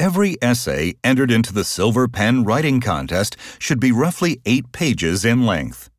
Every essay entered into the Silver Pen Writing Contest should be roughly eight pages in length.